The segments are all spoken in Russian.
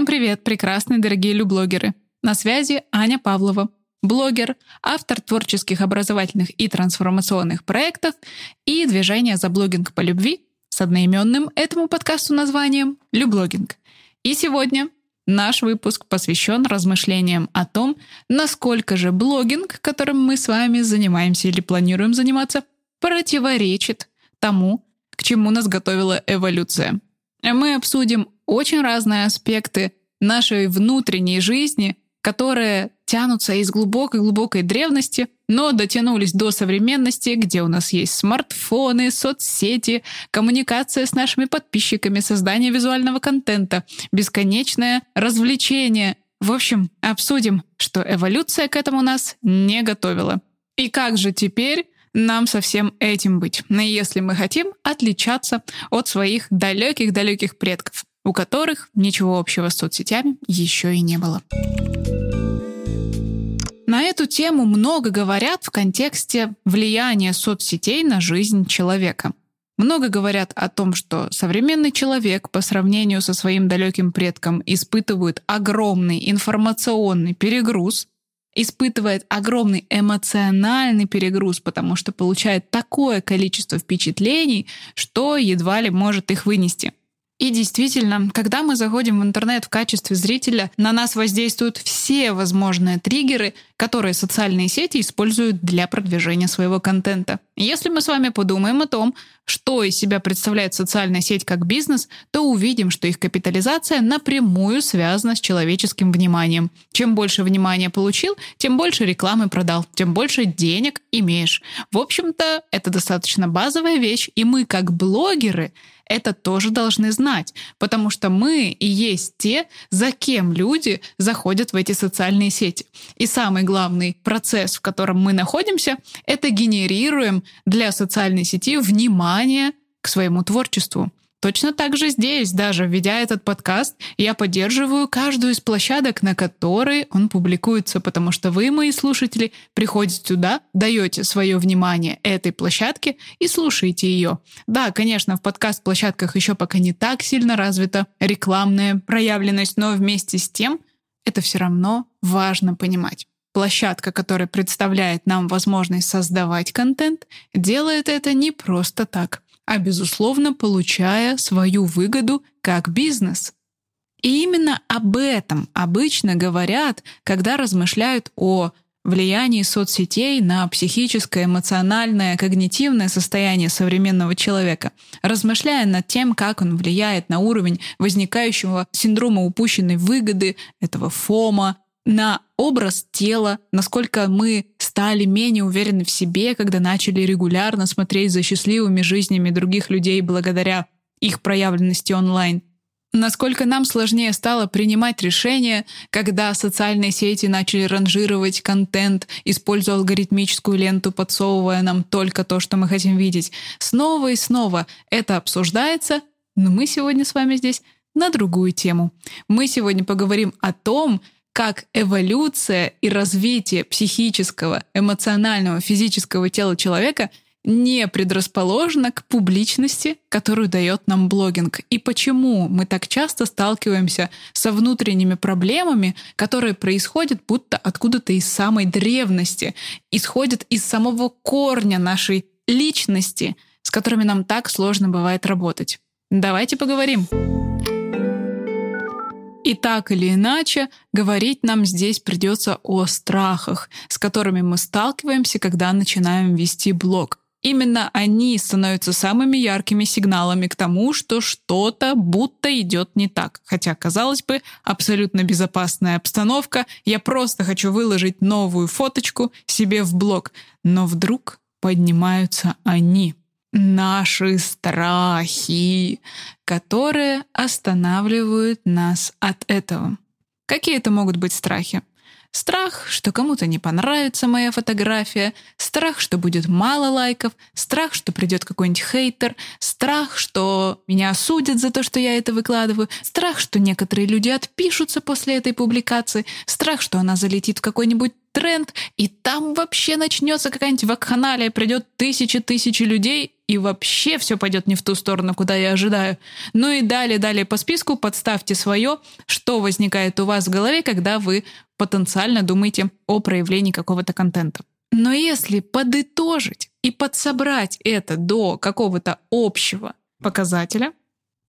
Всем привет, прекрасные дорогие люблогеры! На связи Аня Павлова, блогер, автор творческих образовательных и трансформационных проектов и движения за блогинг по любви с одноименным этому подкасту названием «Люблогинг». И сегодня наш выпуск посвящен размышлениям о том, насколько же блогинг, которым мы с вами занимаемся или планируем заниматься, противоречит тому, к чему нас готовила эволюция. Мы обсудим очень разные аспекты нашей внутренней жизни, которые тянутся из глубокой-глубокой древности, но дотянулись до современности, где у нас есть смартфоны, соцсети, коммуникация с нашими подписчиками, создание визуального контента, бесконечное развлечение. В общем, обсудим, что эволюция к этому нас не готовила. И как же теперь нам со всем этим быть, если мы хотим отличаться от своих далеких-далеких предков, у которых ничего общего с соцсетями еще и не было. На эту тему много говорят в контексте влияния соцсетей на жизнь человека. Много говорят о том, что современный человек по сравнению со своим далеким предком испытывает огромный информационный перегруз, испытывает огромный эмоциональный перегруз, потому что получает такое количество впечатлений, что едва ли может их вынести. И действительно, когда мы заходим в интернет в качестве зрителя, на нас воздействуют все возможные триггеры, которые социальные сети используют для продвижения своего контента. Если мы с вами подумаем о том, что из себя представляет социальная сеть как бизнес, то увидим, что их капитализация напрямую связана с человеческим вниманием. Чем больше внимания получил, тем больше рекламы продал, тем больше денег имеешь. В общем-то, это достаточно базовая вещь, и мы как блогеры это тоже должны знать, потому что мы и есть те, за кем люди заходят в эти социальные сети. И самый главный процесс, в котором мы находимся, это генерируем для социальной сети внимание к своему творчеству. Точно так же здесь, даже введя этот подкаст, я поддерживаю каждую из площадок, на которой он публикуется, потому что вы, мои слушатели, приходите туда, даете свое внимание этой площадке и слушаете ее. Да, конечно, в подкаст-площадках еще пока не так сильно развита рекламная проявленность, но вместе с тем это все равно важно понимать. Площадка, которая представляет нам возможность создавать контент, делает это не просто так а безусловно получая свою выгоду как бизнес. И именно об этом обычно говорят, когда размышляют о влиянии соцсетей на психическое, эмоциональное, когнитивное состояние современного человека, размышляя над тем, как он влияет на уровень возникающего синдрома упущенной выгоды, этого фома, на образ тела, насколько мы стали менее уверены в себе, когда начали регулярно смотреть за счастливыми жизнями других людей благодаря их проявленности онлайн. Насколько нам сложнее стало принимать решения, когда социальные сети начали ранжировать контент, используя алгоритмическую ленту, подсовывая нам только то, что мы хотим видеть. Снова и снова это обсуждается, но мы сегодня с вами здесь на другую тему. Мы сегодня поговорим о том, как эволюция и развитие психического, эмоционального, физического тела человека не предрасположена к публичности, которую дает нам блогинг. И почему мы так часто сталкиваемся со внутренними проблемами, которые происходят будто откуда-то из самой древности, исходят из самого корня нашей личности, с которыми нам так сложно бывает работать. Давайте поговорим. И так или иначе, говорить нам здесь придется о страхах, с которыми мы сталкиваемся, когда начинаем вести блог. Именно они становятся самыми яркими сигналами к тому, что что-то будто идет не так. Хотя, казалось бы, абсолютно безопасная обстановка, я просто хочу выложить новую фоточку себе в блог. Но вдруг поднимаются они наши страхи, которые останавливают нас от этого. Какие это могут быть страхи? Страх, что кому-то не понравится моя фотография, страх, что будет мало лайков, страх, что придет какой-нибудь хейтер, страх, что меня осудят за то, что я это выкладываю, страх, что некоторые люди отпишутся после этой публикации, страх, что она залетит в какой-нибудь тренд, и там вообще начнется какая-нибудь вакханалия, придет тысячи-тысячи людей, и вообще все пойдет не в ту сторону, куда я ожидаю. Ну и далее, далее по списку подставьте свое, что возникает у вас в голове, когда вы потенциально думаете о проявлении какого-то контента. Но если подытожить и подсобрать это до какого-то общего показателя,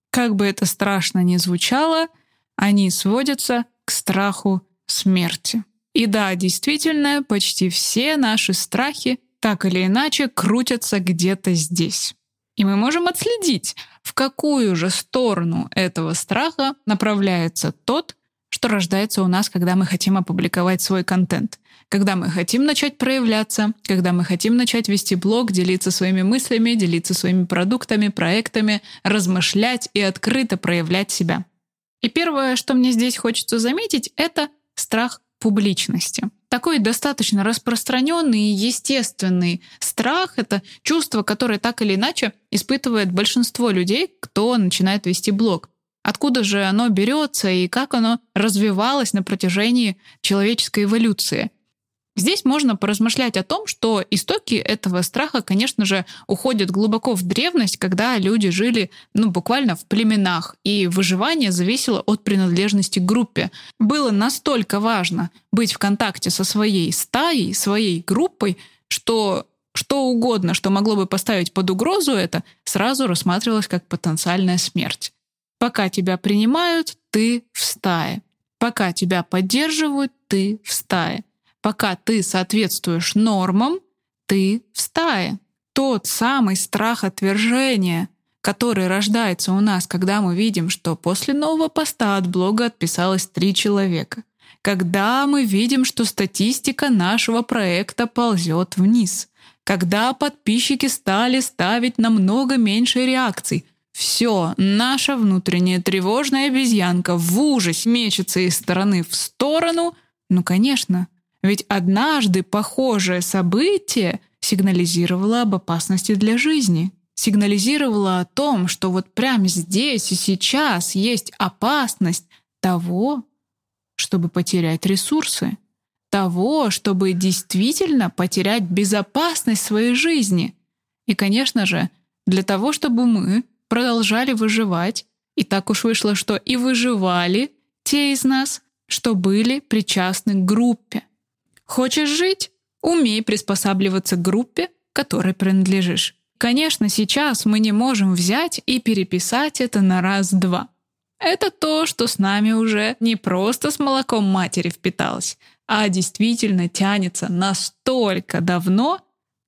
как бы это страшно ни звучало, они сводятся к страху смерти. И да, действительно, почти все наши страхи так или иначе крутятся где-то здесь. И мы можем отследить, в какую же сторону этого страха направляется тот, что рождается у нас, когда мы хотим опубликовать свой контент, когда мы хотим начать проявляться, когда мы хотим начать вести блог, делиться своими мыслями, делиться своими продуктами, проектами, размышлять и открыто проявлять себя. И первое, что мне здесь хочется заметить, это страх публичности. Такой достаточно распространенный и естественный страх — это чувство, которое так или иначе испытывает большинство людей, кто начинает вести блог. Откуда же оно берется и как оно развивалось на протяжении человеческой эволюции? Здесь можно поразмышлять о том, что истоки этого страха, конечно же, уходят глубоко в древность, когда люди жили ну, буквально в племенах, и выживание зависело от принадлежности к группе. Было настолько важно быть в контакте со своей стаей, своей группой, что что угодно, что могло бы поставить под угрозу это, сразу рассматривалось как потенциальная смерть. Пока тебя принимают, ты в стае. Пока тебя поддерживают, ты в стае. Пока ты соответствуешь нормам, ты в стае. Тот самый страх отвержения, который рождается у нас, когда мы видим, что после нового поста от блога отписалось три человека. Когда мы видим, что статистика нашего проекта ползет вниз. Когда подписчики стали ставить намного меньше реакций. Все, наша внутренняя тревожная обезьянка в ужасе мечется из стороны в сторону. Ну, конечно, ведь однажды похожее событие сигнализировало об опасности для жизни, сигнализировало о том, что вот прямо здесь и сейчас есть опасность того, чтобы потерять ресурсы, того, чтобы действительно потерять безопасность своей жизни. И, конечно же, для того, чтобы мы продолжали выживать, и так уж вышло, что и выживали те из нас, что были причастны к группе. Хочешь жить? Умей приспосабливаться к группе, которой принадлежишь. Конечно, сейчас мы не можем взять и переписать это на раз-два. Это то, что с нами уже не просто с молоком матери впиталось, а действительно тянется настолько давно,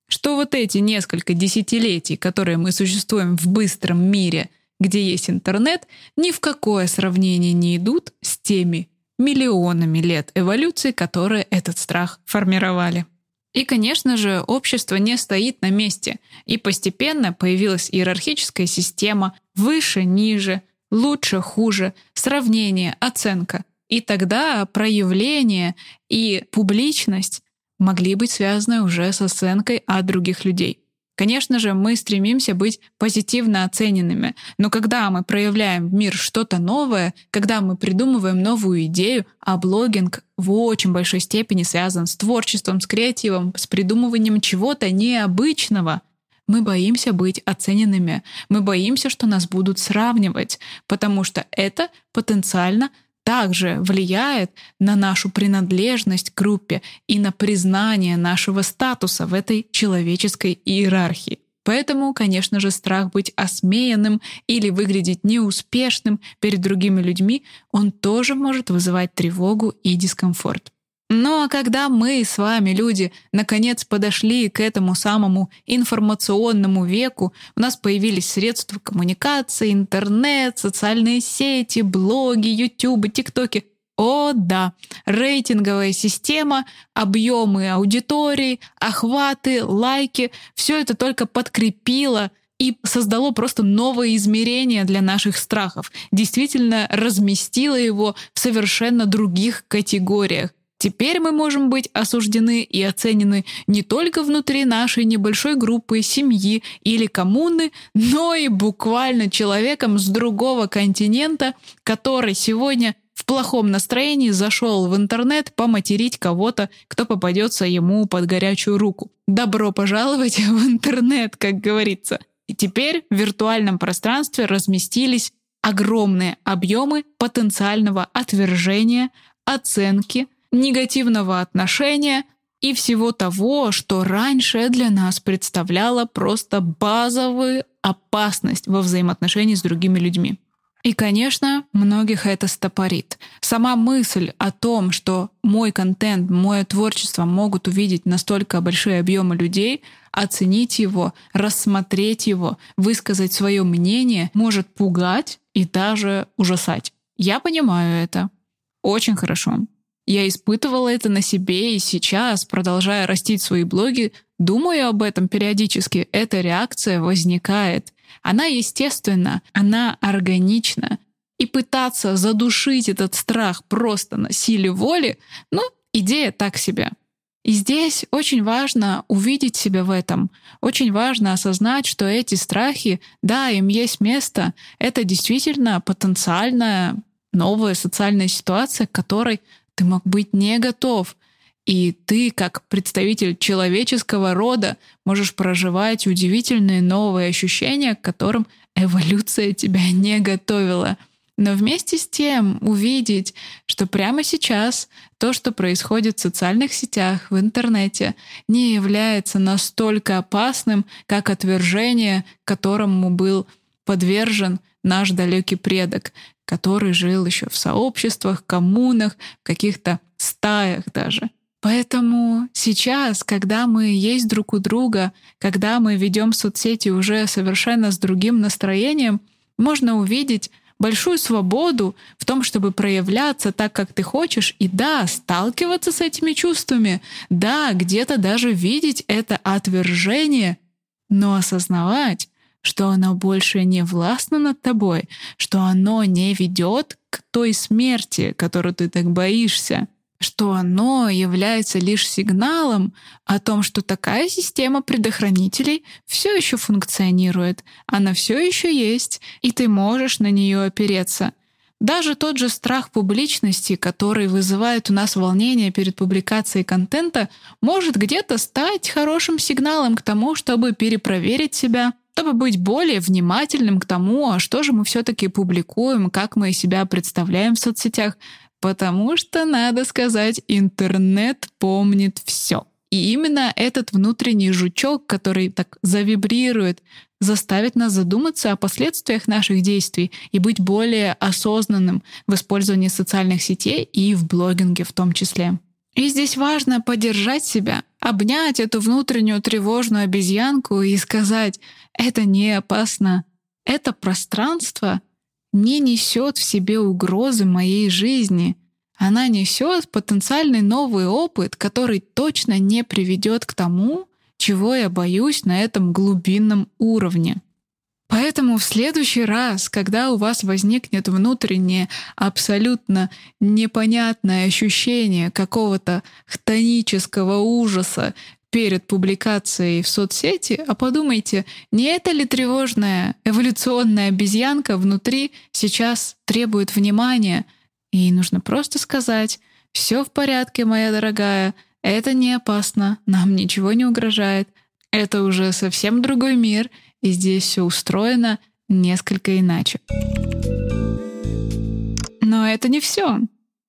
что вот эти несколько десятилетий, которые мы существуем в быстром мире, где есть интернет, ни в какое сравнение не идут с теми миллионами лет эволюции, которые этот страх формировали. И, конечно же, общество не стоит на месте, и постепенно появилась иерархическая система выше, ниже, лучше, хуже, сравнение, оценка. И тогда проявление и публичность могли быть связаны уже с оценкой от других людей. Конечно же, мы стремимся быть позитивно оцененными, но когда мы проявляем в мир что-то новое, когда мы придумываем новую идею, а блогинг в очень большой степени связан с творчеством, с креативом, с придумыванием чего-то необычного, мы боимся быть оцененными, мы боимся, что нас будут сравнивать, потому что это потенциально также влияет на нашу принадлежность к группе и на признание нашего статуса в этой человеческой иерархии. Поэтому, конечно же, страх быть осмеянным или выглядеть неуспешным перед другими людьми, он тоже может вызывать тревогу и дискомфорт. Ну а когда мы с вами, люди, наконец подошли к этому самому информационному веку, у нас появились средства коммуникации, интернет, социальные сети, блоги, ютубы, тиктоки. О да, рейтинговая система, объемы аудитории, охваты, лайки — все это только подкрепило и создало просто новое измерение для наших страхов, действительно разместило его в совершенно других категориях. Теперь мы можем быть осуждены и оценены не только внутри нашей небольшой группы, семьи или коммуны, но и буквально человеком с другого континента, который сегодня в плохом настроении зашел в интернет поматерить кого-то, кто попадется ему под горячую руку. Добро пожаловать в интернет, как говорится. И теперь в виртуальном пространстве разместились огромные объемы потенциального отвержения, оценки, негативного отношения и всего того, что раньше для нас представляло просто базовую опасность во взаимоотношении с другими людьми. И, конечно, многих это стопорит. Сама мысль о том, что мой контент, мое творчество могут увидеть настолько большие объемы людей, оценить его, рассмотреть его, высказать свое мнение, может пугать и даже ужасать. Я понимаю это. Очень хорошо. Я испытывала это на себе и сейчас, продолжая растить свои блоги, думаю об этом периодически. Эта реакция возникает. Она естественна, она органична. И пытаться задушить этот страх просто на силе воли, ну, идея так себе. И здесь очень важно увидеть себя в этом. Очень важно осознать, что эти страхи, да, им есть место. Это действительно потенциальная новая социальная ситуация, к которой ты мог быть не готов. И ты, как представитель человеческого рода, можешь проживать удивительные новые ощущения, к которым эволюция тебя не готовила. Но вместе с тем увидеть, что прямо сейчас то, что происходит в социальных сетях, в интернете, не является настолько опасным, как отвержение, которому был подвержен наш далекий предок, который жил еще в сообществах, коммунах, каких-то стаях даже. Поэтому сейчас, когда мы есть друг у друга, когда мы ведем соцсети уже совершенно с другим настроением, можно увидеть большую свободу в том, чтобы проявляться так, как ты хочешь, и да, сталкиваться с этими чувствами, да, где-то даже видеть это отвержение, но осознавать, что оно больше не властно над тобой, что оно не ведет к той смерти, которую ты так боишься, что оно является лишь сигналом о том, что такая система предохранителей все еще функционирует, она все еще есть, и ты можешь на нее опереться. Даже тот же страх публичности, который вызывает у нас волнение перед публикацией контента, может где-то стать хорошим сигналом к тому, чтобы перепроверить себя, чтобы быть более внимательным к тому, а что же мы все-таки публикуем, как мы себя представляем в соцсетях, Потому что, надо сказать, интернет помнит все. И именно этот внутренний жучок, который так завибрирует, заставит нас задуматься о последствиях наших действий и быть более осознанным в использовании социальных сетей и в блогинге в том числе. И здесь важно поддержать себя, обнять эту внутреннюю тревожную обезьянку и сказать, это не опасно, это пространство — не несет в себе угрозы моей жизни. Она несет потенциальный новый опыт, который точно не приведет к тому, чего я боюсь на этом глубинном уровне. Поэтому в следующий раз, когда у вас возникнет внутреннее абсолютно непонятное ощущение какого-то хтонического ужаса перед публикацией в соцсети, а подумайте, не это ли тревожная эволюционная обезьянка внутри сейчас требует внимания, и нужно просто сказать «Все в порядке, моя дорогая, это не опасно, нам ничего не угрожает, это уже совсем другой мир, и здесь все устроено несколько иначе». Но это не все.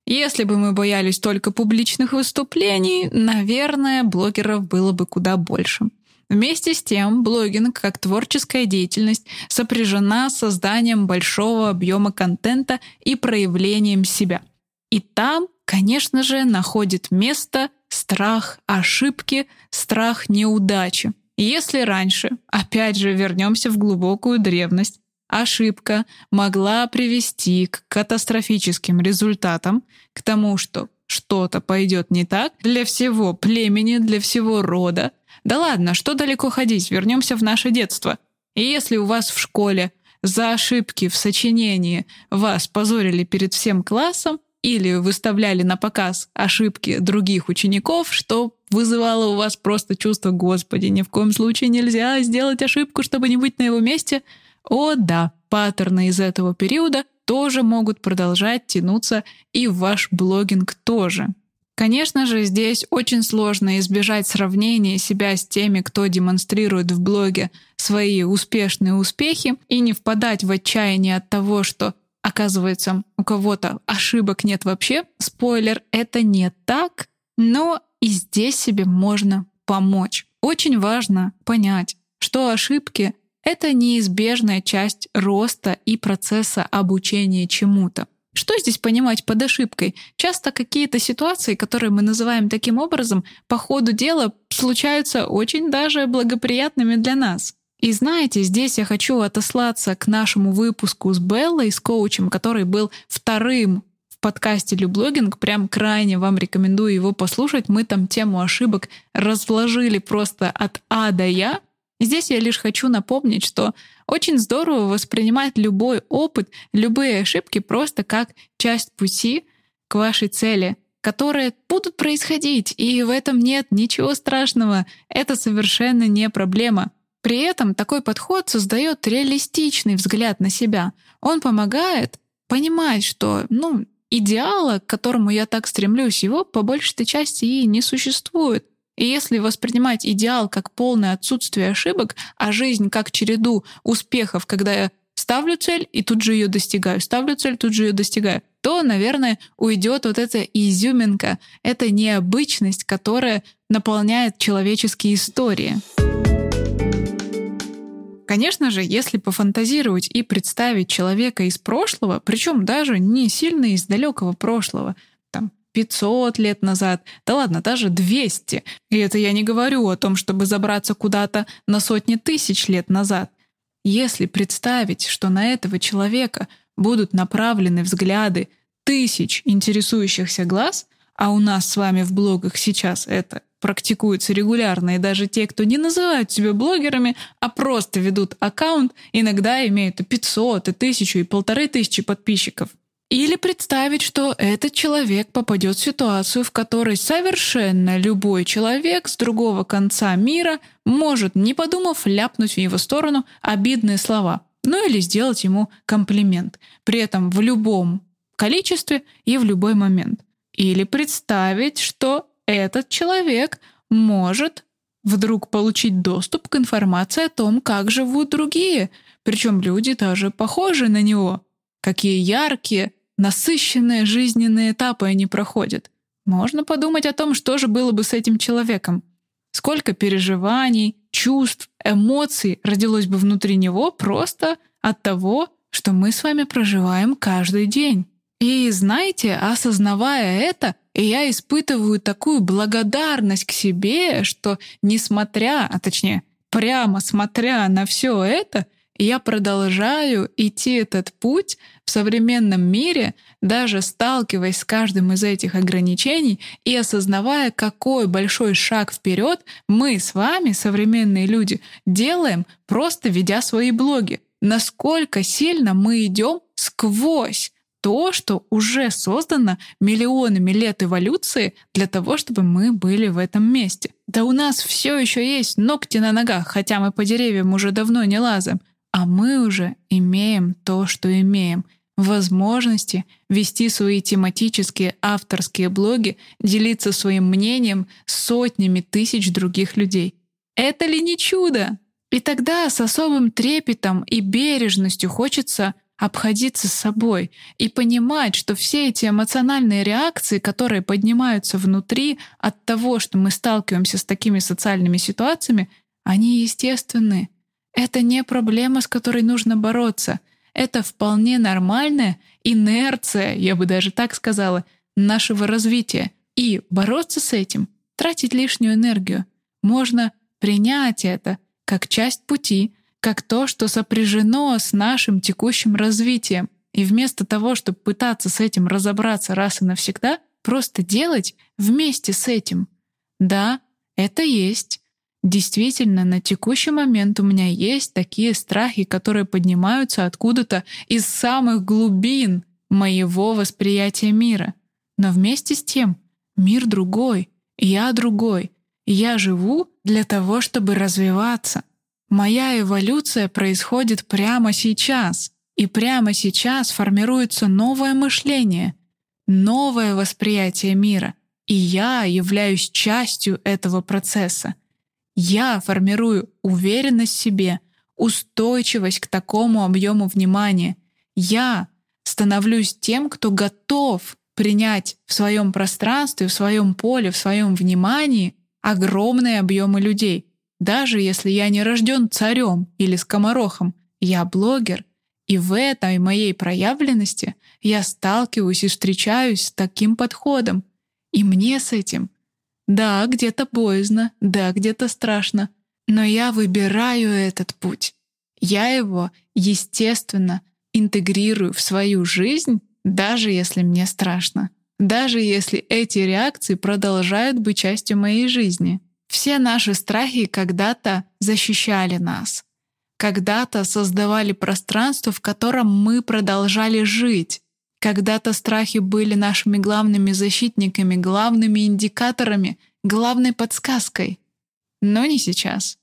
Если бы мы боялись только публичных выступлений, наверное, блогеров было бы куда больше. Вместе с тем, блогинг как творческая деятельность сопряжена с созданием большого объема контента и проявлением себя. И там, конечно же, находит место страх ошибки, страх неудачи. Если раньше, опять же вернемся в глубокую древность, ошибка могла привести к катастрофическим результатам, к тому, что что-то пойдет не так для всего племени, для всего рода. Да ладно, что далеко ходить, вернемся в наше детство. И если у вас в школе за ошибки в сочинении вас позорили перед всем классом или выставляли на показ ошибки других учеников, что вызывало у вас просто чувство «Господи, ни в коем случае нельзя сделать ошибку, чтобы не быть на его месте», о да, паттерны из этого периода тоже могут продолжать тянуться и в ваш блогинг тоже. Конечно же, здесь очень сложно избежать сравнения себя с теми, кто демонстрирует в блоге свои успешные успехи, и не впадать в отчаяние от того, что оказывается у кого-то ошибок нет вообще. Спойлер, это не так, но и здесь себе можно помочь. Очень важно понять, что ошибки — это неизбежная часть роста и процесса обучения чему-то. Что здесь понимать под ошибкой? Часто какие-то ситуации, которые мы называем таким образом, по ходу дела случаются очень даже благоприятными для нас. И знаете, здесь я хочу отослаться к нашему выпуску с Беллой, с коучем, который был вторым подкасте «Люблогинг». Прям крайне вам рекомендую его послушать. Мы там тему ошибок разложили просто от А до Я. Здесь я лишь хочу напомнить, что очень здорово воспринимать любой опыт, любые ошибки просто как часть пути к вашей цели, которые будут происходить, и в этом нет ничего страшного. Это совершенно не проблема. При этом такой подход создает реалистичный взгляд на себя. Он помогает понимать, что ну, идеала, к которому я так стремлюсь, его по большей части и не существует. И если воспринимать идеал как полное отсутствие ошибок, а жизнь как череду успехов, когда я ставлю цель и тут же ее достигаю, ставлю цель, тут же ее достигаю, то, наверное, уйдет вот эта изюминка, эта необычность, которая наполняет человеческие истории. Конечно же, если пофантазировать и представить человека из прошлого, причем даже не сильно из далекого прошлого, 500 лет назад, да ладно, даже 200. И это я не говорю о том, чтобы забраться куда-то на сотни тысяч лет назад. Если представить, что на этого человека будут направлены взгляды тысяч интересующихся глаз, а у нас с вами в блогах сейчас это практикуется регулярно, и даже те, кто не называют себя блогерами, а просто ведут аккаунт, иногда имеют и 500, и 1000, и полторы тысячи подписчиков — или представить, что этот человек попадет в ситуацию, в которой совершенно любой человек с другого конца мира может, не подумав, ляпнуть в его сторону обидные слова, ну или сделать ему комплимент, при этом в любом количестве и в любой момент. Или представить, что этот человек может вдруг получить доступ к информации о том, как живут другие, причем люди даже похожи на него, какие яркие, насыщенные жизненные этапы они проходят. Можно подумать о том, что же было бы с этим человеком. Сколько переживаний, чувств, эмоций родилось бы внутри него просто от того, что мы с вами проживаем каждый день. И знаете, осознавая это, я испытываю такую благодарность к себе, что несмотря, а точнее, прямо смотря на все это, я продолжаю идти этот путь в современном мире, даже сталкиваясь с каждым из этих ограничений и осознавая, какой большой шаг вперед мы с вами, современные люди, делаем, просто ведя свои блоги. Насколько сильно мы идем сквозь то, что уже создано миллионами лет эволюции для того, чтобы мы были в этом месте. Да у нас все еще есть ногти на ногах, хотя мы по деревьям уже давно не лазаем. А мы уже имеем то, что имеем. Возможности вести свои тематические авторские блоги, делиться своим мнением с сотнями тысяч других людей. Это ли не чудо? И тогда с особым трепетом и бережностью хочется обходиться с собой и понимать, что все эти эмоциональные реакции, которые поднимаются внутри от того, что мы сталкиваемся с такими социальными ситуациями, они естественны. Это не проблема, с которой нужно бороться. Это вполне нормальная инерция, я бы даже так сказала, нашего развития. И бороться с этим, тратить лишнюю энергию. Можно принять это как часть пути, как то, что сопряжено с нашим текущим развитием. И вместо того, чтобы пытаться с этим разобраться раз и навсегда, просто делать вместе с этим. Да, это есть. Действительно, на текущий момент у меня есть такие страхи, которые поднимаются откуда-то из самых глубин моего восприятия мира. Но вместе с тем мир другой, я другой. Я живу для того, чтобы развиваться. Моя эволюция происходит прямо сейчас. И прямо сейчас формируется новое мышление, новое восприятие мира. И я являюсь частью этого процесса. Я формирую уверенность в себе, устойчивость к такому объему внимания. Я становлюсь тем, кто готов принять в своем пространстве, в своем поле, в своем внимании огромные объемы людей. Даже если я не рожден царем или скоморохом, я блогер, и в этой моей проявленности я сталкиваюсь и встречаюсь с таким подходом. И мне с этим. Да, где-то боязно, да, где-то страшно, но я выбираю этот путь. Я его, естественно, интегрирую в свою жизнь, даже если мне страшно даже если эти реакции продолжают быть частью моей жизни. Все наши страхи когда-то защищали нас, когда-то создавали пространство, в котором мы продолжали жить. Когда-то страхи были нашими главными защитниками, главными индикаторами, главной подсказкой. Но не сейчас.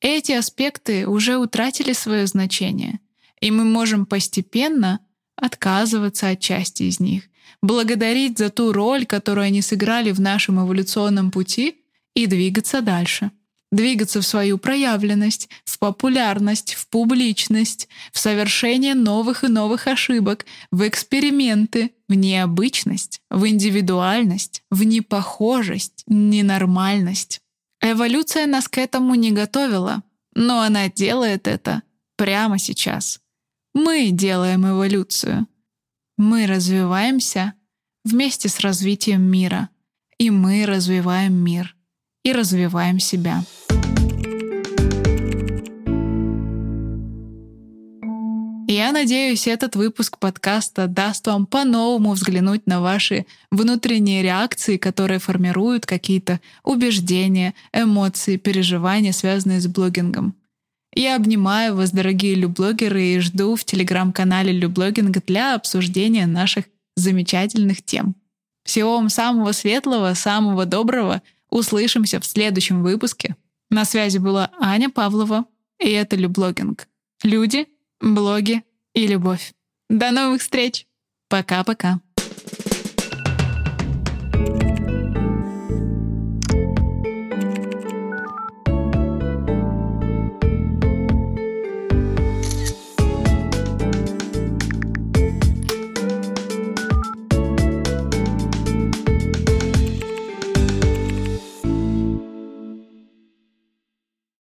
Эти аспекты уже утратили свое значение, и мы можем постепенно отказываться от части из них, благодарить за ту роль, которую они сыграли в нашем эволюционном пути, и двигаться дальше. Двигаться в свою проявленность, в популярность, в публичность, в совершение новых и новых ошибок, в эксперименты, в необычность, в индивидуальность, в непохожесть, ненормальность. Эволюция нас к этому не готовила, но она делает это прямо сейчас. Мы делаем эволюцию. Мы развиваемся вместе с развитием мира. И мы развиваем мир. И развиваем себя. Я надеюсь, этот выпуск подкаста даст вам по-новому взглянуть на ваши внутренние реакции, которые формируют какие-то убеждения, эмоции, переживания, связанные с блогингом. Я обнимаю вас, дорогие люблогеры, и жду в телеграм-канале Люблогинг для обсуждения наших замечательных тем. Всего вам самого светлого, самого доброго. Услышимся в следующем выпуске. На связи была Аня Павлова, и это Люблогинг. Люди, блоги и любовь. До новых встреч. Пока-пока.